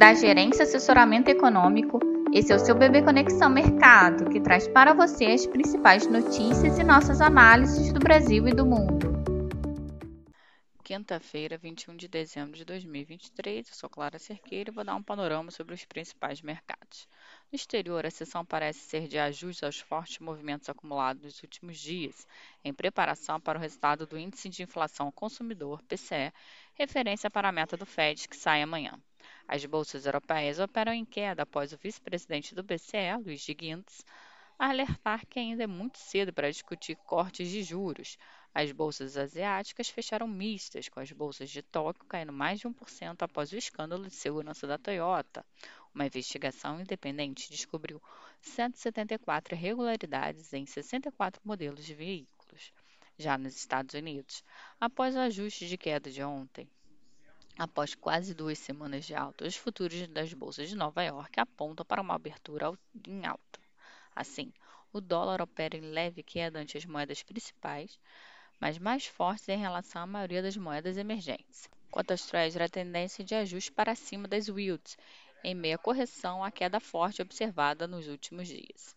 da Gerência Assessoramento Econômico. Esse é o seu Bebê Conexão Mercado, que traz para você as principais notícias e nossas análises do Brasil e do mundo. Quinta-feira, 21 de dezembro de 2023, eu sou Clara Cerqueira e vou dar um panorama sobre os principais mercados. No exterior, a sessão parece ser de ajuste aos fortes movimentos acumulados nos últimos dias, em preparação para o resultado do Índice de Inflação ao Consumidor, PCE, referência para a meta do Fed, que sai amanhã. As bolsas europeias operam em queda após o vice-presidente do BCE, Luiz de Guindos, alertar que ainda é muito cedo para discutir cortes de juros. As bolsas asiáticas fecharam mistas, com as bolsas de Tóquio caindo mais de 1% após o escândalo de segurança da Toyota. Uma investigação independente descobriu 174 irregularidades em 64 modelos de veículos. Já nos Estados Unidos, após o ajuste de queda de ontem, Após quase duas semanas de alta, os futuros das bolsas de Nova York apontam para uma abertura em alta. Assim, o dólar opera em leve queda ante as moedas principais, mas mais fortes em relação à maioria das moedas emergentes. Quanto aos Treasury, a tendência de ajuste para cima das yields, em meia correção à queda forte observada nos últimos dias.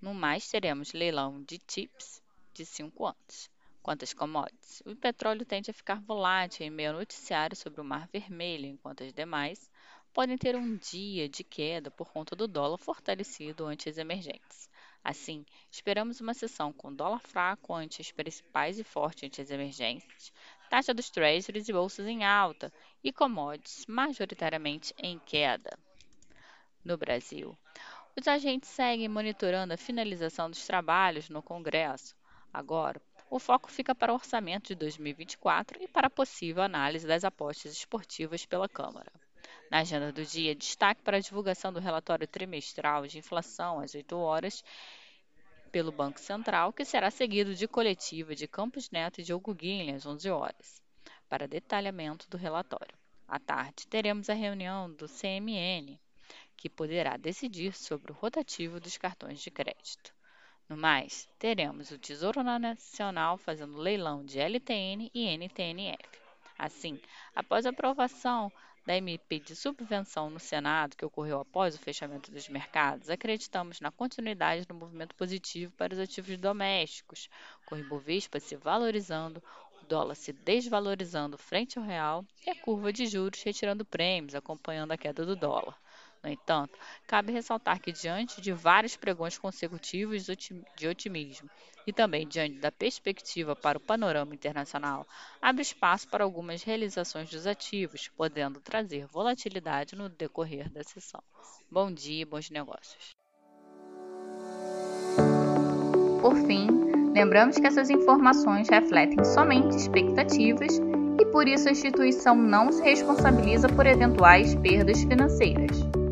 No mais, teremos leilão de TIPS de 5 anos. Quanto às commodities, o petróleo tende a ficar volátil em meio ao noticiário sobre o Mar Vermelho, enquanto as demais podem ter um dia de queda por conta do dólar fortalecido ante as emergentes. Assim, esperamos uma sessão com dólar fraco ante as principais e forte ante as emergentes, taxa dos treasuries e bolsas em alta e commodities majoritariamente em queda. No Brasil, os agentes seguem monitorando a finalização dos trabalhos no Congresso. Agora, o foco fica para o orçamento de 2024 e para a possível análise das apostas esportivas pela Câmara. Na agenda do dia, destaque para a divulgação do relatório trimestral de inflação às 8 horas pelo Banco Central, que será seguido de coletiva de Campos Neto e Diogo Guilherme às 11 horas, para detalhamento do relatório. À tarde, teremos a reunião do CMN, que poderá decidir sobre o rotativo dos cartões de crédito. No mais, teremos o Tesouro Nacional fazendo leilão de LTN e NTNF. Assim, após a aprovação da MP de subvenção no Senado, que ocorreu após o fechamento dos mercados, acreditamos na continuidade do movimento positivo para os ativos domésticos, com o Ibovespa se valorizando, o dólar se desvalorizando frente ao real e a curva de juros retirando prêmios, acompanhando a queda do dólar. No entanto, cabe ressaltar que, diante de vários pregões consecutivos de otimismo e também diante da perspectiva para o panorama internacional, abre espaço para algumas realizações dos ativos, podendo trazer volatilidade no decorrer da sessão. Bom dia e bons negócios. Por fim, lembramos que essas informações refletem somente expectativas e por isso a instituição não se responsabiliza por eventuais perdas financeiras.